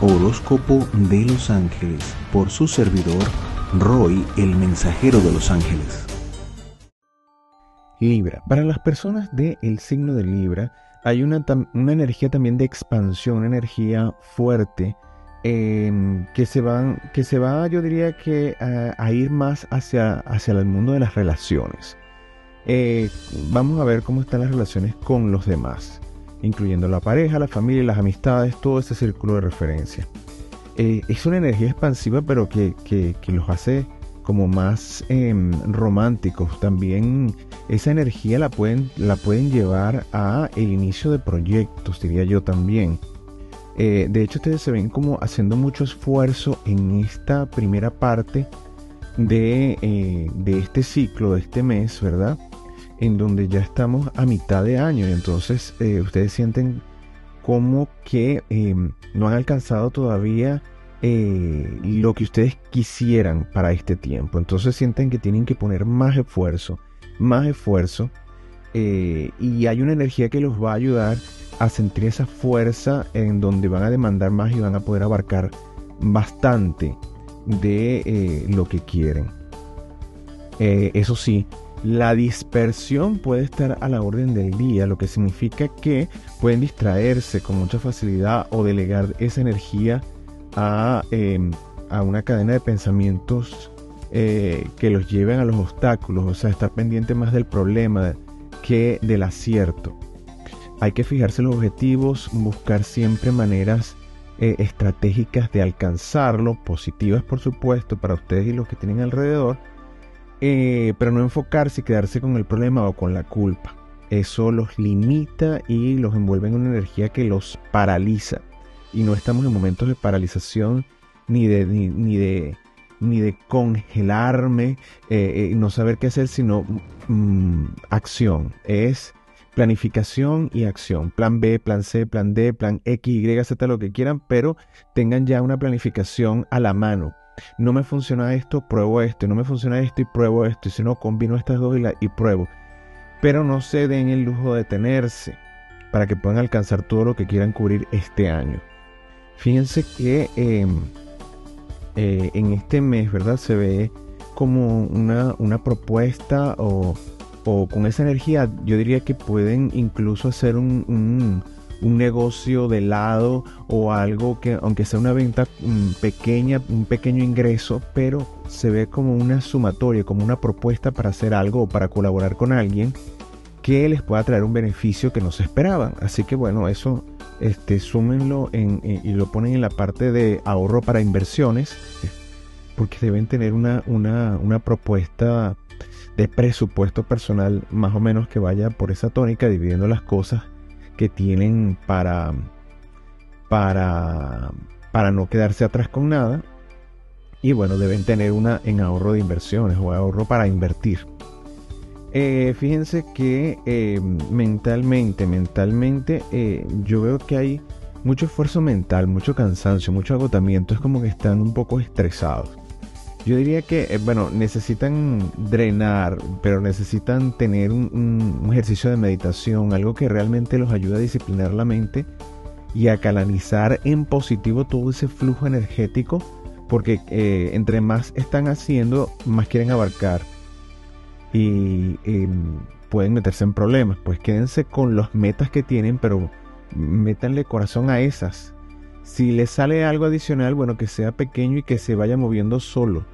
Horóscopo de los Ángeles por su servidor Roy, el mensajero de los ángeles. Libra. Para las personas del signo de Libra hay una, una, energía también de expansión, una energía fuerte em, que, se va, que se va, yo diría que a, ir más hacia, hacia el mundo de las relaciones. Eh, vamos a ver cómo están las relaciones con los demás incluyendo la pareja, la familia, las amistades, todo ese círculo de referencia. Eh, es una energía expansiva, pero que, los hace como más em, románticos. También esa energía la pueden, la pueden llevar a el inicio de proyectos, diría yo también. Eh, de hecho, ustedes se ven como haciendo mucho esfuerzo en esta primera parte de, eh, de este ciclo, de este mes, ¿verdad? En donde ya estamos a mitad de año y entonces eh, ustedes sienten como que em, no han alcanzado todavía eh, lo que ustedes quisieran para este tiempo. Entonces sienten que tienen que poner más esfuerzo, más esfuerzo eh, y hay una energía que los va a ayudar a sentir esa fuerza en donde van a demandar más y van a poder abarcar bastante de lo que quieren. eso sí, la dispersión puede estar a la orden del día, lo que significa que pueden distraerse con mucha facilidad o delegar esa energía a, em, una cadena de pensamientos eh, que los lleven a los obstáculos, o sea, estar pendiente más del problema que del acierto. Hay que fijarse los objetivos, buscar siempre maneras eh, estratégicas de alcanzarlo, positivas por supuesto para ustedes y los que tienen alrededor, eh, pero no enfocarse y quedarse con el problema o con la culpa. Eso los limita y los envuelve en una energía que los paraliza. Y no estamos en momentos de paralización ni de, ni, de, ni de congelarme, eh, eh, no saber qué hacer, sino mm, acción. Es planificación y acción. Plan B, plan C, plan D, plan X, Y, Z, lo que quieran, pero tengan ya una planificación a la mano no me funciona esto, pruebo esto, no me funciona esto y pruebo esto, y si no, combino estas dos y, pruebo. Pero no se den el lujo de detenerse para que puedan alcanzar todo lo que quieran cubrir este año. Fíjense que em, eh, en este mes, ¿verdad? Se ve como una, propuesta o, con esa energía, yo diría que pueden incluso hacer un negocio de lado o algo que, aunque sea una venta mm, pequeña, un pequeño ingreso, pero se ve como una sumatoria, como una propuesta para hacer algo o para colaborar con alguien que les pueda traer un beneficio que no se esperaban. Así que bueno, eso este, súmenlo en, y lo ponen en la parte de ahorro para inversiones, porque deben tener una, una, una propuesta de presupuesto personal más o menos que vaya por esa tónica, dividiendo las cosas que tienen para, para, para no quedarse atrás con nada. Y bueno, deben tener una en ahorro de inversiones o ahorro para invertir. Eh, fíjense que eh, mentalmente, mentalmente, eh, yo veo que hay mucho esfuerzo mental, mucho cansancio, mucho agotamiento. Es como que están un poco estresados. Yo diría que, eh, bueno, necesitan drenar, pero necesitan tener un, ejercicio de meditación, algo que realmente los ayude a disciplinar la mente y a canalizar en positivo todo ese flujo energético, porque eh, entre más están haciendo, más quieren abarcar y em, pueden meterse en problemas. Pues quédense con las metas que tienen, pero métanle corazón a esas. Si les sale algo adicional, bueno, que sea pequeño y que se vaya moviendo solo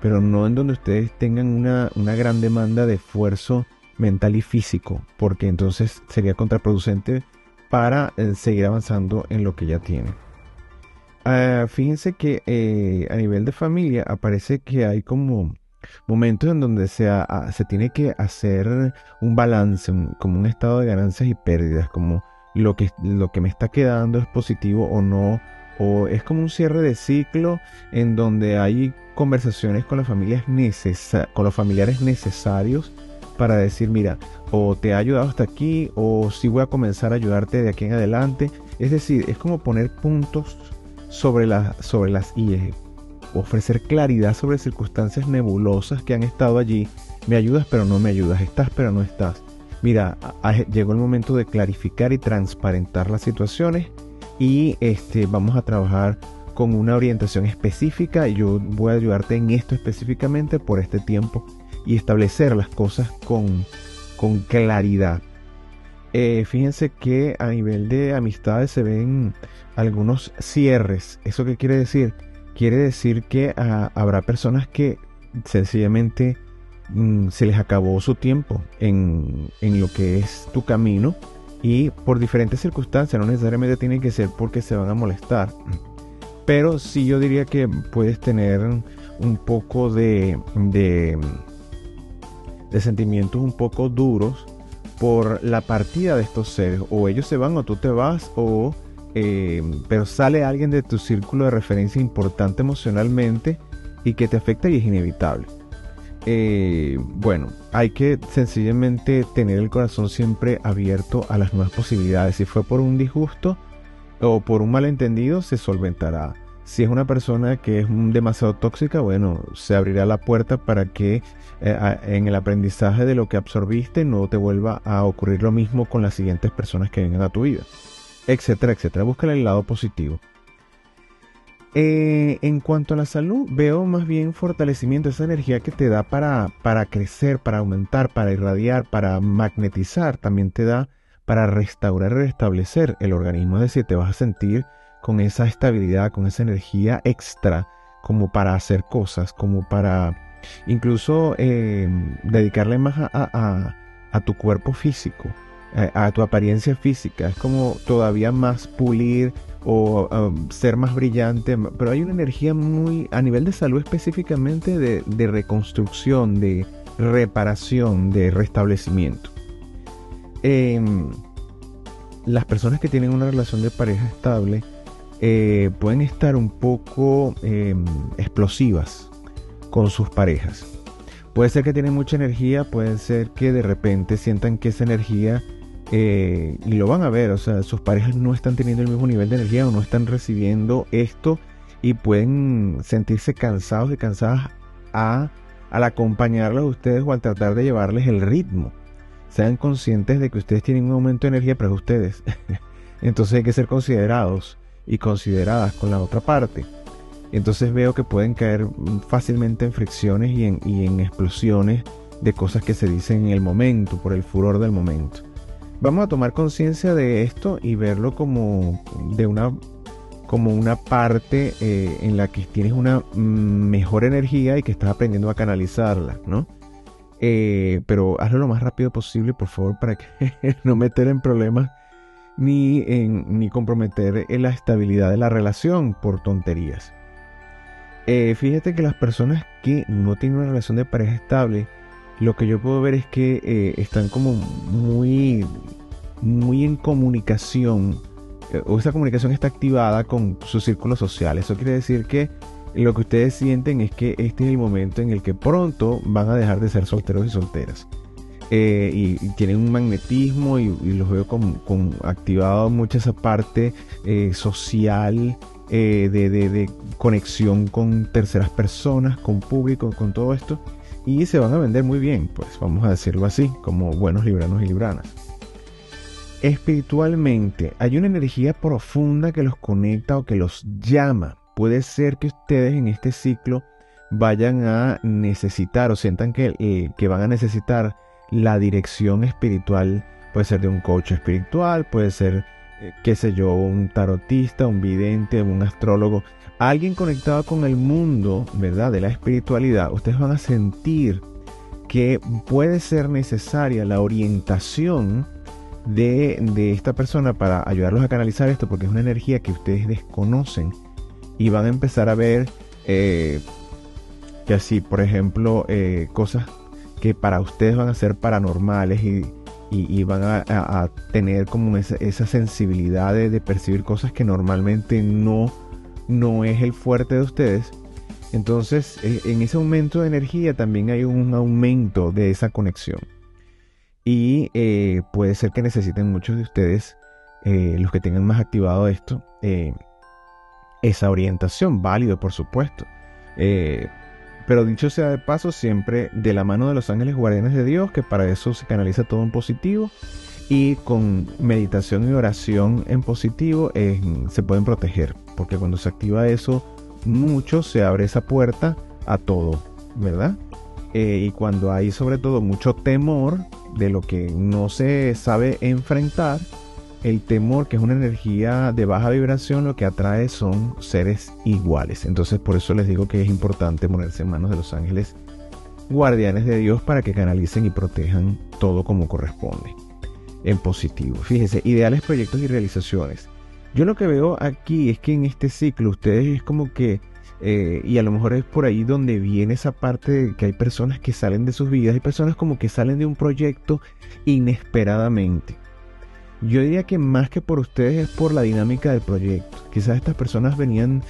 pero no en donde ustedes tengan una, gran demanda de esfuerzo mental y físico, porque entonces sería contraproducente para eh, seguir avanzando en lo que ya tienen. Ah, fíjense que eh, a nivel de familia aparece que hay como momentos en donde se, se tiene que hacer un balance, como un estado de ganancias y pérdidas, como lo que, lo que me está quedando es positivo o no, o es como un cierre de ciclo en donde hay conversaciones con las familias con los familiares necesarios para decir, mira, o te ha ayudado hasta aquí, o si voy a comenzar a ayudarte de aquí en adelante. Es decir, es como poner puntos sobre, sobre las IES, ofrecer claridad sobre circunstancias nebulosas que han estado allí. Me ayudas pero no me ayudas, estás pero no estás. Mira, llegó el momento de clarificar y transparentar las situaciones y este, vamos a trabajar con una orientación específica. Yo voy a ayudarte en esto específicamente por este tiempo y establecer las cosas con, con claridad. Eh, fíjense que a nivel de amistades se ven algunos cierres. ¿Eso qué quiere decir? Quiere decir que ah, habrá personas que sencillamente mm, se les acabó su tiempo en, en lo que es tu camino y por diferentes circunstancias, no necesariamente tiene que ser porque se van a molestar. Pero sí yo diría que puedes tener un poco de, de, sentimientos un poco duros por la partida de estos seres. O ellos se van o tú te vas o... Eh, pero sale alguien de tu círculo de referencia importante emocionalmente y que te afecta y es inevitable. Eh, bueno, hay que sencillamente tener el corazón siempre abierto a las nuevas posibilidades. Si fue por un disgusto o por un malentendido, se solventará. Si es una persona que es demasiado tóxica, bueno, se abrirá la puerta para que eh, en el aprendizaje de lo que absorbiste no te vuelva a ocurrir lo mismo con las siguientes personas que vengan a tu vida, etcétera, etcétera. Búscale el lado positivo. Eh, en cuanto a la salud, veo más bien fortalecimiento, esa energía que te da para, para crecer, para aumentar, para irradiar, para magnetizar, también te da para restaurar y restablecer el organismo. Es decir, te vas a sentir con esa estabilidad, con esa energía extra, como para hacer cosas, como para incluso eh, dedicarle más a, tu cuerpo físico, a, a tu apariencia física. Es como todavía más pulir o um, ser más brillante, pero hay una energía muy, a nivel de salud específicamente, de, reconstrucción, de reparación, de restablecimiento. Em, las personas que tienen una relación de pareja estable eh, pueden estar un poco em, explosivas con sus parejas. Puede ser que tienen mucha energía, puede ser que de repente sientan que esa energía eh, y lo van a ver, o sea, sus parejas no están teniendo el mismo nivel de energía o no están recibiendo esto y pueden sentirse cansados y cansadas a, al acompañarlos a ustedes o al tratar de llevarles el ritmo. Sean conscientes de que ustedes tienen un aumento de energía, pero ustedes. Entonces hay que ser considerados y consideradas con la otra parte. Entonces veo que pueden caer fácilmente en fricciones y en, y en explosiones de cosas que se dicen en el momento, por el furor del momento. Vamos a tomar conciencia de esto y verlo como de una como una parte eh, en la que tienes una mejor energía y que estás aprendiendo a canalizarla, ¿no? Eh, pero hazlo lo más rápido posible, por favor, para que no meter en problemas ni, en, ni comprometer la estabilidad de la relación por tonterías. Eh, fíjate que las personas que no tienen una relación de pareja estable lo que yo puedo ver es que eh, están como muy, muy en comunicación, eh, o esa comunicación está activada con su círculo social. Eso quiere decir que lo que ustedes sienten es que este es el momento en el que pronto van a dejar de ser solteros y solteras. Eh, y, tienen un magnetismo y, los veo con, activado mucha esa parte social de conexión con terceras personas, con público, con todo esto y se van a vender muy bien, pues vamos a decirlo así, como buenos libranos y libranas. Espiritualmente, hay una energía profunda que los conecta o que los llama. Puede ser que ustedes en este ciclo vayan a necesitar o sientan que, eh, que van a necesitar la dirección espiritual. Puede ser de un coach espiritual, puede ser, eh, qué sé yo, un tarotista, un vidente, un astrólogo alguien conectado con el mundo, ¿verdad? De la espiritualidad, ustedes van a sentir que puede ser necesaria la orientación de, esta persona para ayudarlos a canalizar esto, porque es una energía que ustedes desconocen y van a empezar a ver eh, que así, por ejemplo, eh, cosas que para ustedes van a ser paranormales y, van a, tener como esa, sensibilidad de percibir cosas que normalmente no no es el fuerte de ustedes, entonces eh, en ese aumento de energía también hay un aumento de esa conexión. Y eh, puede ser que necesiten muchos de ustedes, eh, los que tengan más activado esto, esa orientación, válido por supuesto. pero dicho sea de paso, siempre de la mano de los ángeles guardianes de Dios, que para eso se canaliza todo en positivo y con meditación y oración en positivo se pueden proteger, porque cuando se activa eso mucho se abre esa puerta a todo, ¿verdad? Eh, y cuando hay sobre todo mucho temor de lo que no se sabe enfrentar, el temor, que es una energía de baja vibración, lo que atrae son seres iguales. Entonces por eso les digo que es importante ponerse en manos de los ángeles guardianes de Dios para que canalicen y protejan todo como corresponde. En positivo. Fíjense, ideales, proyectos y realizaciones. Yo lo que veo aquí es que en este ciclo ustedes es como que, eh, y a lo mejor es por ahí donde viene esa parte de que hay personas que salen de sus vidas, hay personas como que salen de un proyecto inesperadamente. Yo diría que más que por ustedes es por la dinámica del proyecto. Quizás estas personas venían,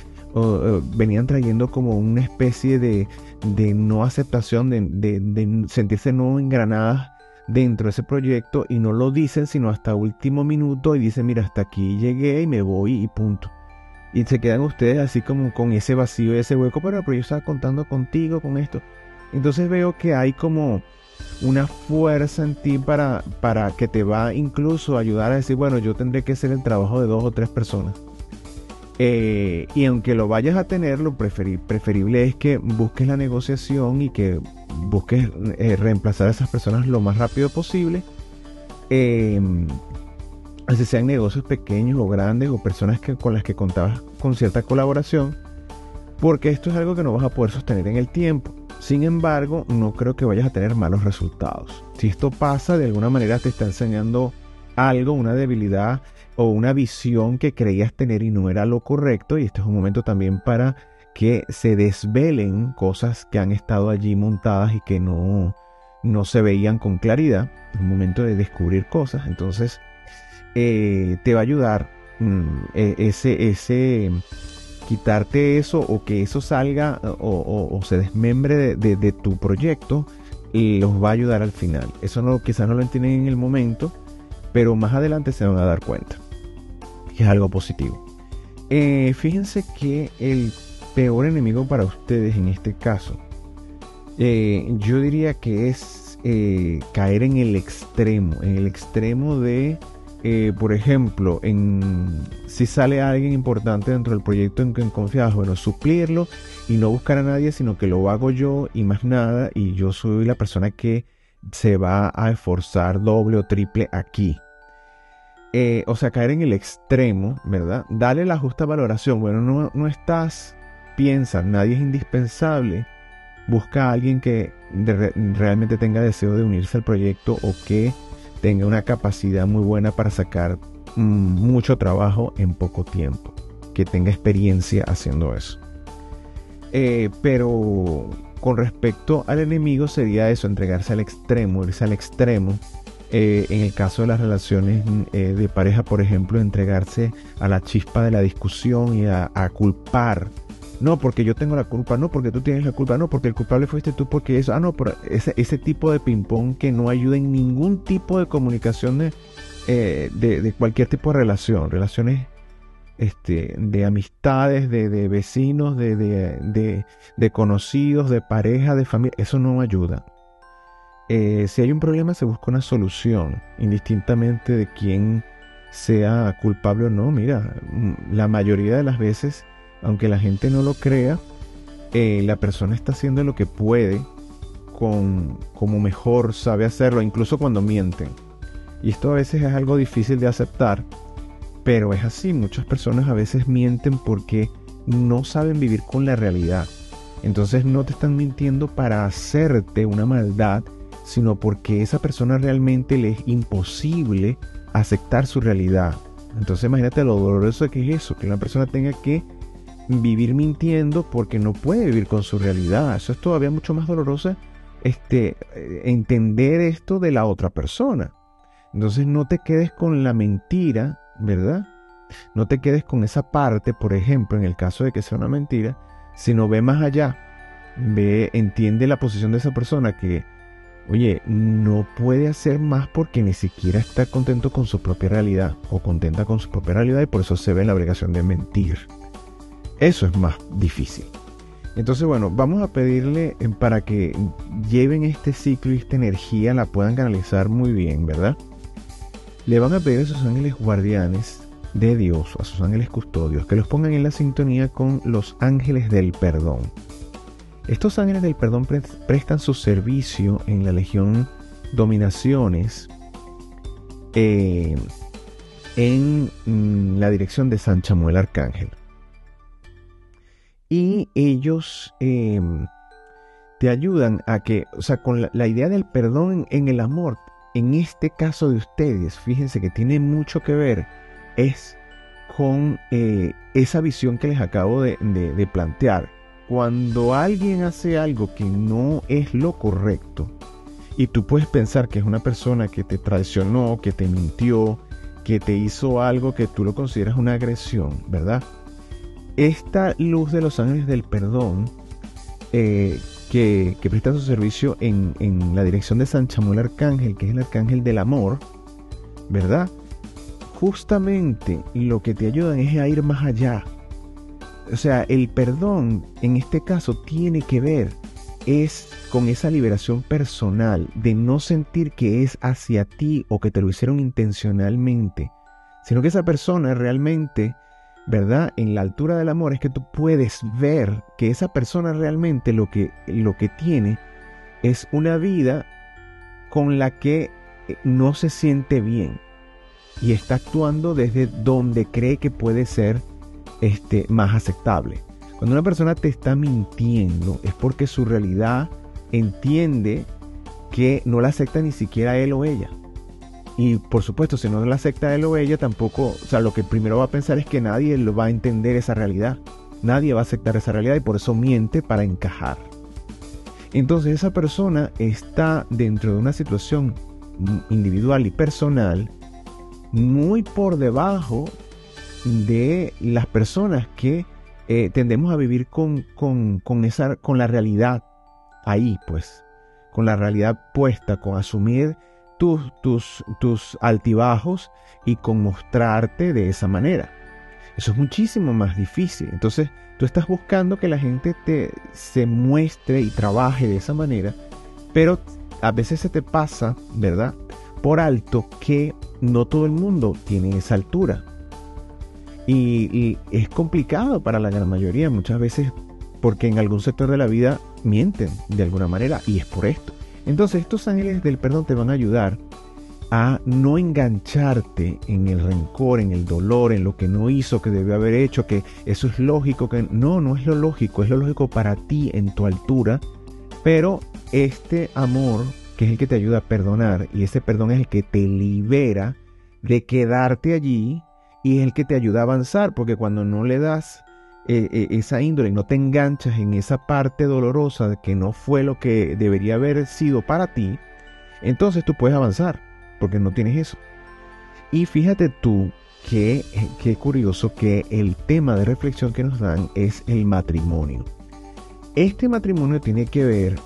venían trayendo como una especie de, no aceptación, de, de sentirse no engranadas dentro de ese proyecto y no lo dicen sino hasta último minuto y dicen, mira, hasta aquí llegué y me voy y punto. Y se quedan ustedes así como con ese vacío ese hueco, pero, pero yo estaba contando contigo con esto. Entonces veo que hay como una fuerza en ti para, para que te va incluso a ayudar a decir, bueno, yo tendré que hacer el trabajo de dos o tres personas. Eh, y aunque lo vayas a tener, lo preferible es que busques la negociación y que busques eh, reemplazar a esas personas lo más rápido posible. Eh, así sean negocios pequeños o grandes o personas que, con las que contabas con cierta colaboración, porque esto es algo que no vas a poder sostener en el tiempo. Sin embargo, no creo que vayas a tener malos resultados. Si esto pasa, de alguna manera te está enseñando algo, una debilidad o una visión que creías tener y no era lo correcto. Y este es un momento también para que se desvelen cosas que han estado allí montadas y que no, no se veían con claridad. Es un momento de descubrir cosas. Entonces, eh, te va a ayudar mm, e, ese, ese quitarte eso o que eso salga o, se desmembre de, tu proyecto y los va a ayudar al final. Eso no, quizás no lo entienden en el momento, pero más adelante se van a dar cuenta que es algo positivo. Eh, fíjense que el peor enemigo para ustedes en este caso, eh, yo diría que es eh, caer en el extremo, en el extremo de, por ejemplo, en, si sale alguien importante dentro del proyecto en que confías, bueno, suplirlo y no buscar a nadie, sino que lo hago yo y más nada, y yo soy la persona que se va a esforzar doble o triple aquí. Eh, o sea, caer en el extremo, ¿verdad? Dale la justa valoración. Bueno, no, no estás, piensa, nadie es indispensable. Busca a alguien que realmente tenga deseo de unirse al proyecto o que tenga una capacidad muy buena para sacar mm, mucho trabajo en poco tiempo, que tenga experiencia haciendo eso. Eh, pero con respecto al enemigo sería eso, entregarse al extremo, irse al extremo eh, en el caso de las relaciones eh, de pareja, por ejemplo, entregarse a la chispa de la discusión y a, culpar. No, porque yo tengo la culpa, no, porque tú tienes la culpa, no, porque el culpable fuiste tú, porque eso, ah, no, ese, tipo de ping-pong que no ayuda en ningún tipo de comunicación de, eh, cualquier tipo de relación, relaciones este, de amistades, de, de vecinos, de, de, conocidos, de pareja, de familia, eso no ayuda. Eh, si hay un problema se busca una solución, indistintamente de quién sea culpable o no. Mira, mm, la mayoría de las veces, aunque la gente no lo crea, eh, la persona está haciendo lo que puede con como mejor sabe hacerlo, incluso cuando mienten. Y esto a veces es algo difícil de aceptar, pero es así. Muchas personas a veces mienten porque no saben vivir con la realidad. Entonces no te están mintiendo para hacerte una maldad, sino porque esa persona realmente le es imposible aceptar su realidad. Entonces imagínate lo doloroso que es eso, que una persona tenga que vivir mintiendo porque no puede vivir con su realidad. Eso es todavía mucho más doloroso este, eh, entender esto de la otra persona. Entonces no te quedes con la mentira, ¿verdad? No te quedes con esa parte, por ejemplo, en el caso de que sea una mentira, sino ve más allá. Ve, entiende la posición de esa persona que Oye, no puede hacer más porque ni siquiera está contento con su propia realidad o contenta con su propia realidad y por eso se ve en la obligación de mentir. Eso es más difícil. Entonces, bueno, vamos a pedirle eh, para que lleven este ciclo y esta energía, la puedan canalizar muy bien, ¿verdad? le van a pedir a sus ángeles guardianes de Dios, a sus ángeles custodios, que los pongan en la sintonía con los ángeles del perdón. Estos ángeles del perdón prestan su servicio en la Legión Dominaciones eh, en mm, la dirección de San Chamuel Arcángel. Y ellos em, te ayudan a que, o sea, con la, idea del perdón en, el amor, en este caso de ustedes, fíjense que tiene mucho que ver, es con eh, esa visión que les acabo de plantear cuando alguien hace algo que no es lo correcto, y tú puedes pensar que es una persona que te traicionó, que te mintió, que te hizo algo que tú lo consideras una agresión, ¿verdad? Esta luz de los ángeles del perdón, eh, que, presta su servicio en, en, la dirección de San Chamuel Arcángel, que es el arcángel del amor, ¿verdad? Justamente lo que te ayudan es a ir más allá, o sea, el perdón en este caso tiene que ver es con esa liberación personal de no sentir que es hacia ti o que te lo hicieron intencionalmente, sino que esa persona realmente, ¿verdad? En la altura del amor es que tú puedes ver que esa persona realmente lo que, lo que tiene es una vida con la que eh, no se siente bien y está actuando desde donde cree que puede ser este, más aceptable. Cuando una persona te está mintiendo es porque su realidad entiende que no la acepta ni siquiera él o ella. Y por supuesto, si no la acepta él o ella, tampoco, o sea, lo que primero va a pensar es que nadie lo va a entender esa realidad. Nadie va a aceptar esa realidad y por eso miente para encajar. Entonces esa persona está dentro de una situación individual y personal muy por debajo de las personas que eh, tendemos a vivir con, con, esa, con la realidad ahí, pues, con la realidad puesta, con asumir tus, tus, tus altibajos y con mostrarte de esa manera. Eso es muchísimo más difícil. Entonces, tú estás buscando que la gente te se muestre y trabaje de esa manera, pero a veces se te pasa, ¿verdad? Por alto que no todo el mundo tiene esa altura. Y, es complicado para la gran mayoría muchas veces porque en algún sector de la vida mienten de alguna manera y es por esto. Entonces estos ángeles del perdón te van a ayudar a no engancharte en el rencor, en el dolor, en lo que no hizo, que debió haber hecho, que eso es lógico, que no, no es lo lógico, es lo lógico para ti en tu altura, pero este amor que es el que te ayuda a perdonar y ese perdón es el que te libera de quedarte allí y es el que te ayuda a avanzar, porque cuando no le das eh, eh, esa índole, no te enganchas en esa parte dolorosa que no fue lo que debería haber sido para ti, entonces tú puedes avanzar, porque no tienes eso. Y fíjate tú que qué curioso que el tema de reflexión que nos dan es el matrimonio. Este matrimonio tiene que ver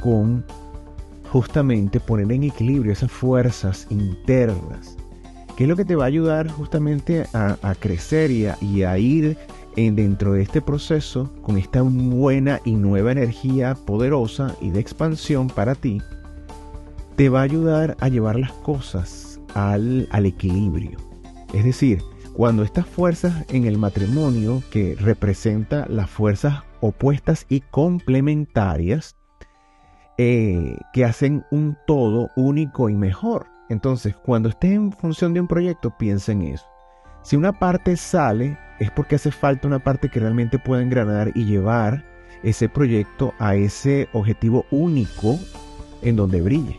con justamente poner en equilibrio esas fuerzas internas ¿Qué es lo que te va a ayudar justamente a, crecer y a, ir en, dentro de este proceso con esta buena y nueva energía poderosa y de expansión para ti? Te va a ayudar a llevar las cosas al, al equilibrio. Es decir, cuando estas fuerzas en el matrimonio, que representa las fuerzas opuestas y complementarias, eh, que hacen un todo único y mejor. Entonces, cuando estés en función de un proyecto, piensa en eso. Si una parte sale, es porque hace falta una parte que realmente pueda engranar y llevar ese proyecto a ese objetivo único en donde brille.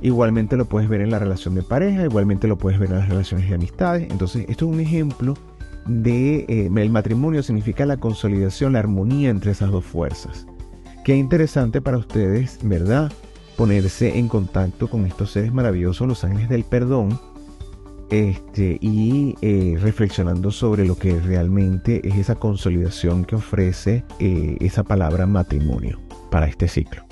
Igualmente lo puedes ver en la relación de pareja, igualmente lo puedes ver en las relaciones de amistades. Entonces, esto es un ejemplo de eh, el matrimonio significa la consolidación, la armonía entre esas dos fuerzas. Qué interesante para ustedes, ¿verdad? Ponerse en contacto con estos seres maravillosos, los ángeles del perdón, este, y eh, reflexionando sobre lo que realmente es esa consolidación que ofrece eh, esa palabra matrimonio para este ciclo.